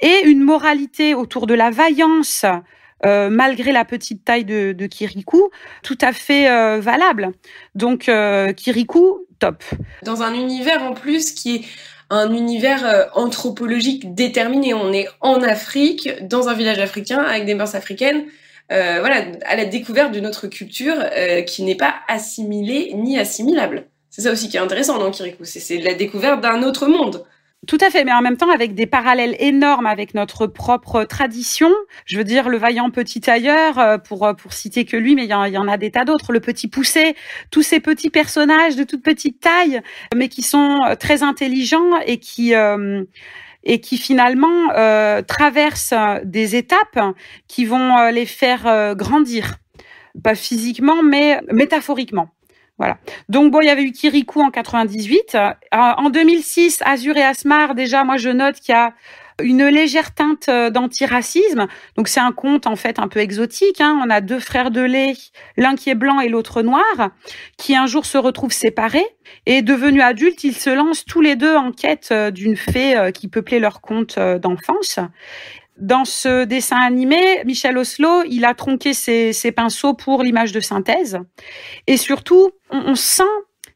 et une moralité autour de la vaillance. malgré la petite taille de, de Kirikou, tout à fait valable. Donc Kirikou, top. Dans un univers en plus qui est un univers euh, anthropologique déterminé. On est en Afrique, dans un village africain, avec des mœurs africaines, euh, voilà, à la découverte d'une autre culture euh, qui n'est pas assimilée ni assimilable. C'est ça aussi qui est intéressant dans Kirikou, c'est la découverte d'un autre monde. Tout à fait, mais en même temps avec des parallèles énormes avec notre propre tradition. Je veux dire, le vaillant petit tailleur, euh, pour euh, pour citer que lui, mais il y, en, a des tas d'autres. Le petit poussé, tous ces petits personnages de toute petite taille, mais qui sont euh, très intelligents et qui et qui finalement traversent des étapes qui vont les faire grandir, pas physiquement, mais métaphoriquement. Voilà. Donc bon, il y avait eu Kirikou en 98. Euh, en 2006, Azur et Asmar, déjà, moi je note qu'il y a une légère teinte euh, d'antiracisme. Donc c'est un conte en fait un peu exotique. Hein. On a deux frères de lait, l'un qui est blanc et l'autre noir, qui un jour se retrouvent séparés et devenus adultes, ils se lancent tous les deux en quête euh, d'une fée qui peuplait leur conte d'enfance. Dans ce dessin animé, Michel Oslo, il a tronqué ses, pinceaux pour l'image de synthèse. Et surtout, on, sent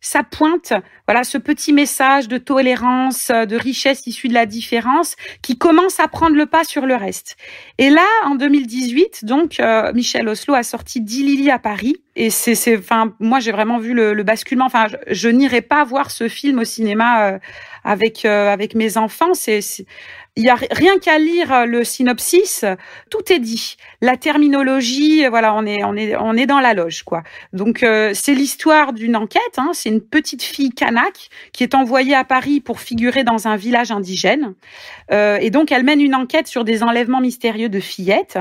sa pointe, voilà, ce petit message de tolérance, de richesse issue de la différence, qui commence à prendre le pas sur le reste. Et là, en 2018, donc, euh, Michel Oslo a sorti Dilili à Paris. Et c'est, enfin, moi, j'ai vraiment vu le, basculement. Enfin, je, n'irai pas voir ce film au cinéma euh, avec euh, avec mes enfants. C'est, il y a rien qu'à lire euh, le synopsis, tout est dit. La terminologie, euh, voilà, on est on est on est dans la loge quoi. Donc euh, c'est l'histoire d'une enquête. Hein, c'est une petite fille Kanak, qui est envoyée à Paris pour figurer dans un village indigène. Et donc, elle mène une enquête sur des enlèvements mystérieux de fillettes.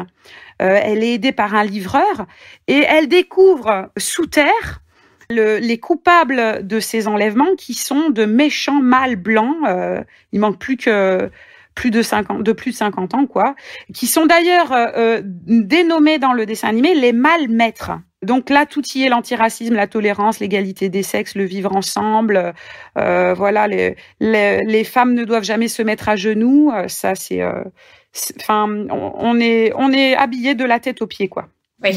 Elle est aidée par un livreur et elle découvre sous terre les coupables de ces enlèvements qui sont de méchants mâles blancs. Euh, il manque plus que plus de 50, de plus de 50 ans, quoi, qui sont d'ailleurs euh, euh, dénommés dans le dessin animé les mâles maîtres. Donc là, tout y est l'antiracisme, la tolérance, l'égalité des sexes, le vivre ensemble. Euh, voilà, les, les, les, femmes ne doivent jamais se mettre à genoux. Euh, ça, c'est, enfin, on, est on est habillé de la tête aux pieds, quoi.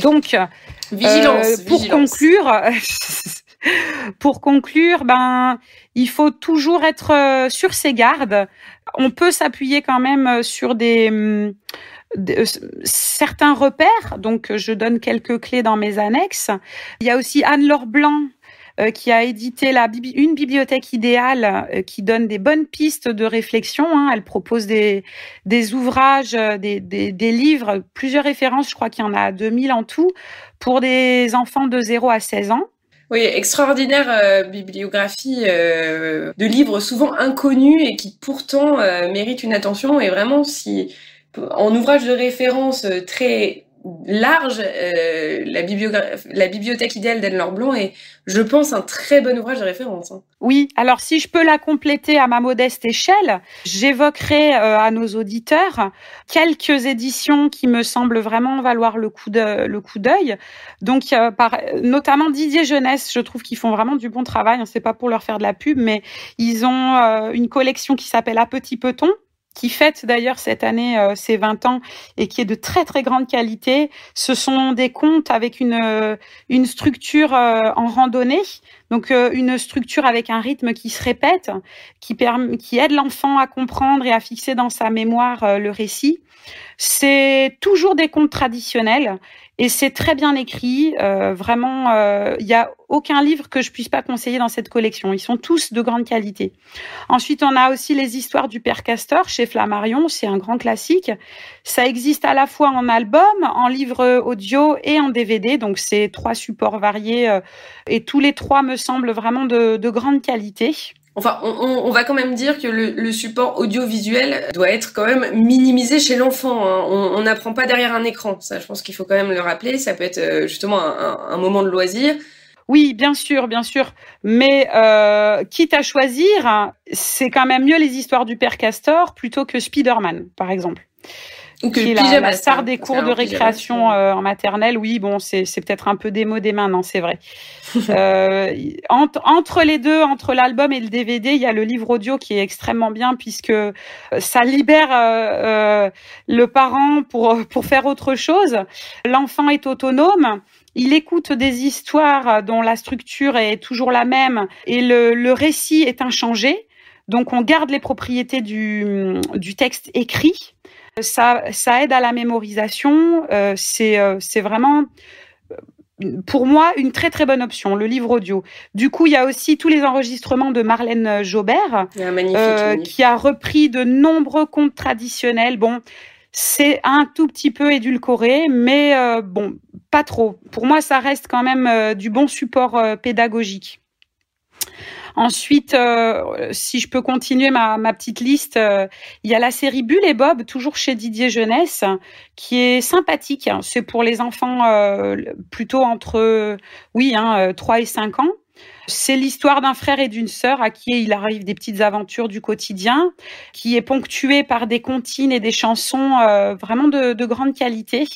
Donc, vigilance, pour vigilance. conclure. Pour conclure, ben, il faut toujours être euh, sur ses gardes. On peut s'appuyer quand même euh, sur des, hum, euh, certains repères. Donc, je donne quelques clés dans mes annexes. Il y a aussi Anne-Laure Blanc qui a édité une bibliothèque idéale qui donne des bonnes pistes de réflexion. Hein. Elle propose des, ouvrages, des, des, des, livres, plusieurs références, je crois qu'il y en a 2000 en tout, pour des enfants de 0 à 16 ans. Oui, extraordinaire euh, bibliographie euh, de livres souvent inconnus et qui pourtant euh, méritent une attention. Et vraiment, si en ouvrage de référence euh, très large, euh, la, bibliothèque idéale d'Anne-Laure est, je pense, un très bon ouvrage de référence. Hein. Oui, alors si je peux la compléter à ma modeste échelle, j'évoquerai euh, à nos auditeurs quelques éditions qui me semblent vraiment valoir le coup d'œil. Donc, euh, par, notamment Didier Jeunesse, je trouve qu'ils font vraiment du bon travail. C'est pas pour leur faire de la pub, mais ils ont euh, une collection qui s'appelle À Petit Peton qui fête d'ailleurs cette année euh, ses 20 ans et qui est de très très grande qualité. Ce sont des contes avec une euh, une structure euh, en randonnée, donc une structure avec un rythme qui se répète, qui permet, qui aide l'enfant à comprendre et à fixer dans sa mémoire le récit. C'est toujours des contes traditionnels et c'est très bien écrit. Euh, vraiment, il n'y a aucun livre que je puisse pas conseiller dans cette collection. Ils sont tous de grande qualité. Ensuite, on a aussi les histoires du père Castor chez Flammarion. C'est un grand classique. Ça existe à la fois en album, en livre audio et en DVD. Donc, c'est trois supports variés et tous les trois me semblent vraiment de, de grande qualité. Enfin, on, on, va quand même dire que le, le, support audiovisuel doit être quand même minimisé chez l'enfant. Hein. On n'apprend pas derrière un écran. Ça, je pense qu'il faut quand même le rappeler. Ça peut être euh, justement un, un moment de loisir. Oui, bien sûr, bien sûr. Mais euh, quitte à choisir, c'est quand même mieux les histoires du père Castor plutôt que Spider-Man, par exemple. Ou que qui est la, la star des cours de récréation euh, en maternelle. Oui, bon, c'est peut-être un peu démodé maintenant, c'est vrai. euh, entre, entre, les deux, entre l'album et le DVD, il y a le livre audio qui est extrêmement bien puisque ça libère euh, le parent pour, pour faire autre chose. L'enfant est autonome. Il écoute des histoires dont la structure est toujours la même et le, le récit est inchangé. Donc on garde les propriétés du, du texte écrit. Ça, ça aide à la mémorisation. Euh, c'est euh, vraiment pour moi, une très très bonne option, le livre audio. Du coup, il y a aussi tous les enregistrements de Marlène Jobert, euh, qui a repris de nombreux contes traditionnels. Bon, c'est un tout petit peu édulcoré, mais euh, bon, pas trop. Pour moi, ça reste quand même euh, du bon support euh, pédagogique. Ensuite, euh, si je peux continuer ma, ma petite liste, euh, il y a la série Bulle et Bob, toujours chez Didier Jeunesse, qui est sympathique. C'est pour les enfants euh, plutôt entre, oui, hein, 3 et 5 ans. C'est l'histoire d'un frère et d'une sœur à qui il arrive des petites aventures du quotidien, qui est ponctuée par des comptines et des chansons euh, vraiment de, de grande qualité.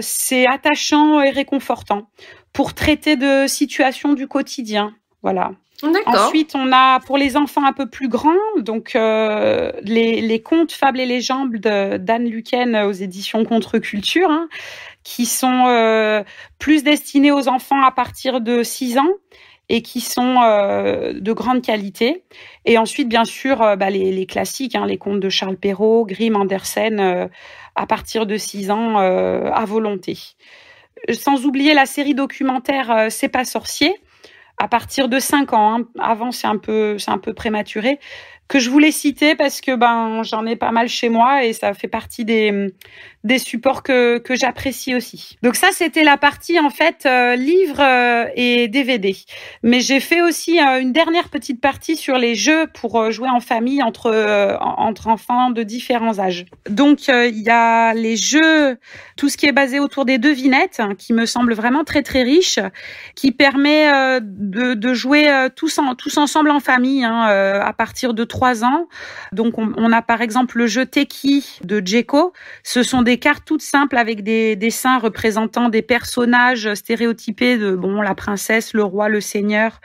C'est attachant et réconfortant pour traiter de situations du quotidien. Voilà. Ensuite, on a pour les enfants un peu plus grands, donc euh, les, les, contes, fables et légendes d'Anne Luquen aux éditions Contre-Culture, hein, qui sont euh, plus destinés aux enfants à partir de 6 ans et qui sont euh, de grande qualité. Et ensuite, bien sûr, euh, bah, les, les, classiques, hein, les contes de Charles Perrault, Grimm, Andersen, euh, à partir de 6 ans à volonté. Sans oublier la série documentaire C'est pas sorcier, à partir de 5 ans. Hein. Avant, c'est un peu, c'est un peu prématuré. que je voulais citer parce que ben j'en ai pas mal chez moi et ça fait partie des des supports que, que j'apprécie aussi. Donc ça, c'était la partie en fait euh, livre euh, et DVD. Mais j'ai fait aussi euh, une dernière petite partie sur les jeux pour jouer en famille entre entre enfants de différents âges. Donc il y a les jeux, tout ce qui est basé autour des devinettes, hein, qui me semble vraiment très très riche, qui permet de, jouer tous en, tous ensemble en famille hein, à partir de trois ans. Donc on, on, a par exemple le jeu Teki de Djeko. Ce sont des des cartes toutes simples avec des dessins représentant des personnages stéréotypés de bon la princesse, le roi, le seigneur,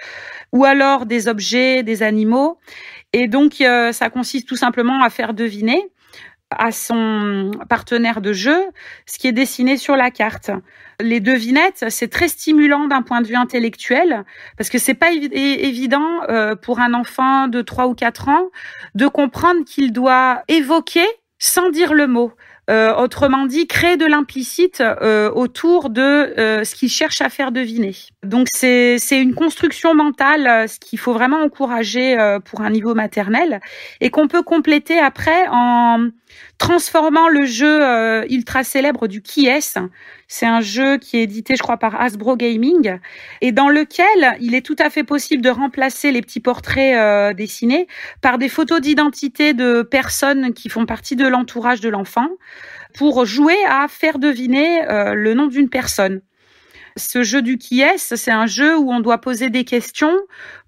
ou alors des objets, des animaux. Et donc euh, ça consiste tout simplement à faire deviner à son partenaire de jeu ce qui est dessiné sur la carte. Les devinettes, c'est très stimulant d'un point de vue intellectuel parce que c'est pas évident euh, pour un enfant de 3 ou 4 ans de comprendre qu'il doit évoquer sans dire le mot. Euh, autrement dit, créer de l'implicite euh, autour de euh, ce qu'il cherche à faire deviner. Donc c'est c'est une construction mentale, ce qu'il faut vraiment encourager pour un niveau maternel et qu'on peut compléter après en transformant le jeu ultra célèbre du qui est c'est un jeu qui est édité, je crois, par Hasbro Gaming et dans lequel il est tout à fait possible de remplacer les petits portraits euh, dessinés par des photos d'identité de personnes qui font partie de l'entourage de l'enfant pour jouer à faire deviner euh, le nom d'une personne. Ce jeu du qui est, c'est un jeu où on doit poser des questions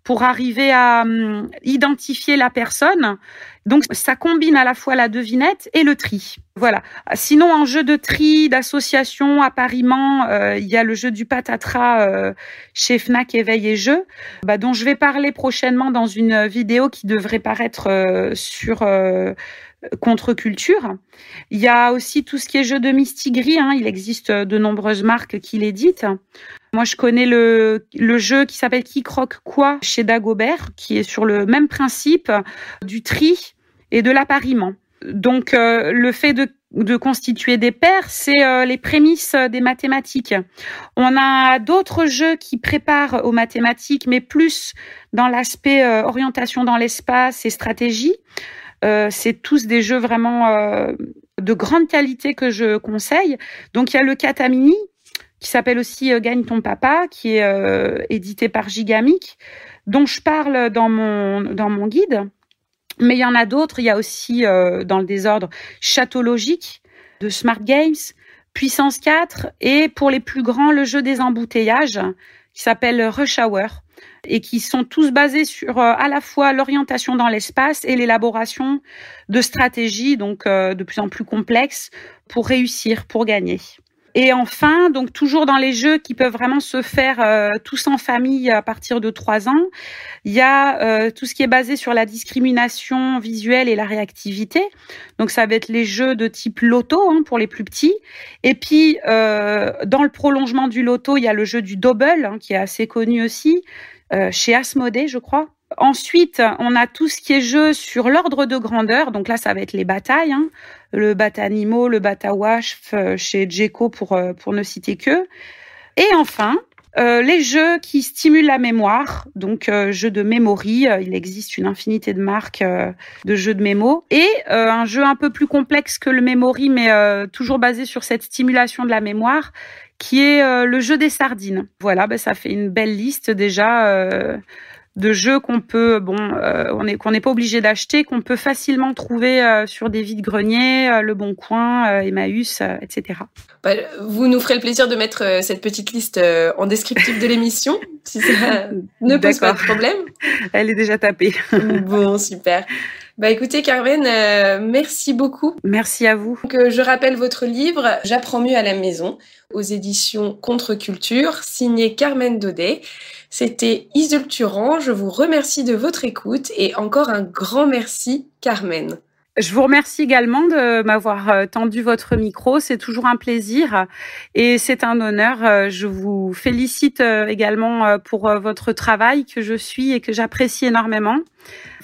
pour arriver à hum, identifier la personne. Donc ça combine à la fois la devinette et le tri. Voilà. Sinon, en jeu de tri, d'association, appariement, euh, il y a le jeu du patatras euh, chez Fnac Éveil et Jeux, bah, dont je vais parler prochainement dans une vidéo qui devrait paraître euh, sur contre-culture. Il y a aussi tout ce qui est jeu de mistigris. Hein. Il existe de nombreuses marques qui l'éditent. Moi, je connais le, le jeu qui s'appelle Qui croque quoi chez Dagobert, qui est sur le même principe du tri et de l'appariement. Donc, euh, le fait de, de, constituer des paires, c'est euh, les prémices des mathématiques. On a d'autres jeux qui préparent aux mathématiques, mais plus dans l'aspect euh, orientation dans l'espace et stratégie. C'est tous des jeux vraiment de grande qualité que je conseille. Donc, il y a le Katamini, qui s'appelle aussi euh, Gagne ton papa, qui est euh, édité par Gigamic, dont je parle dans mon dans mon guide. Mais il y en a d'autres. Il y a aussi euh, dans le désordre Château logique de Smart Games, Puissance 4 et pour les plus grands le jeu des embouteillages qui s'appelle Rush Hour et qui sont tous basés sur à la fois l'orientation dans l'espace et l'élaboration de stratégies donc de plus en plus complexes pour réussir, pour gagner. Et enfin, donc toujours dans les jeux qui peuvent vraiment se faire euh, tous en famille à partir de trois ans, il y a euh, tout ce qui est basé sur la discrimination visuelle et la réactivité. Donc ça va être les jeux de type loto hein, pour les plus petits. Et puis euh, dans le prolongement du loto, il y a le jeu du double hein, qui est assez connu aussi chez Asmodée, je crois. Ensuite, on a tout ce qui est jeu sur l'ordre de grandeur. Donc là, ça va être les batailles, hein. le Batanimo, le Batawash euh, chez Djeko pour, euh, pour ne citer que. Et enfin, euh, les jeux qui stimulent la mémoire, donc euh, jeux de memory, il existe une infinité de marques de jeux de mémo, et un jeu un peu plus complexe que le memory, mais toujours basé sur cette stimulation de la mémoire, qui est le jeu des sardines. Voilà, ben, ça fait une belle liste déjà de jeux qu'on peut, bon, euh, on est qu'on n'est pas obligé d'acheter, qu'on peut facilement trouver euh, sur des vides greniers, euh, Le Bon Coin, Emmaüs, etc. Bah, vous nous ferez le plaisir de mettre cette petite liste en descriptif de l'émission, si ça ne pose pas de problème. Elle est déjà tapée. bon, super. Bah écoutez Carmen, merci beaucoup. Merci à vous. Donc, je rappelle votre livre J'apprends mieux à la maison aux éditions Contre-Culture, signé Carmen Daudet. C'était Isolde Je vous remercie de votre écoute et encore un grand merci, Carmen. Je vous remercie également de m'avoir euh, tendu votre micro. C'est toujours un plaisir et c'est un honneur. Euh, je vous félicite euh, également pour votre travail que je suis et que j'apprécie énormément.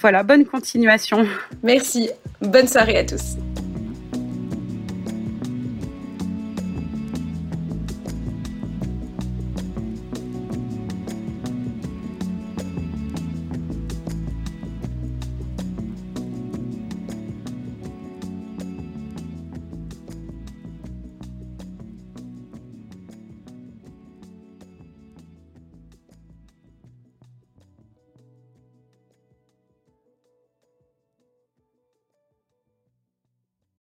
Voilà, bonne continuation. Merci. Bonne soirée à tous.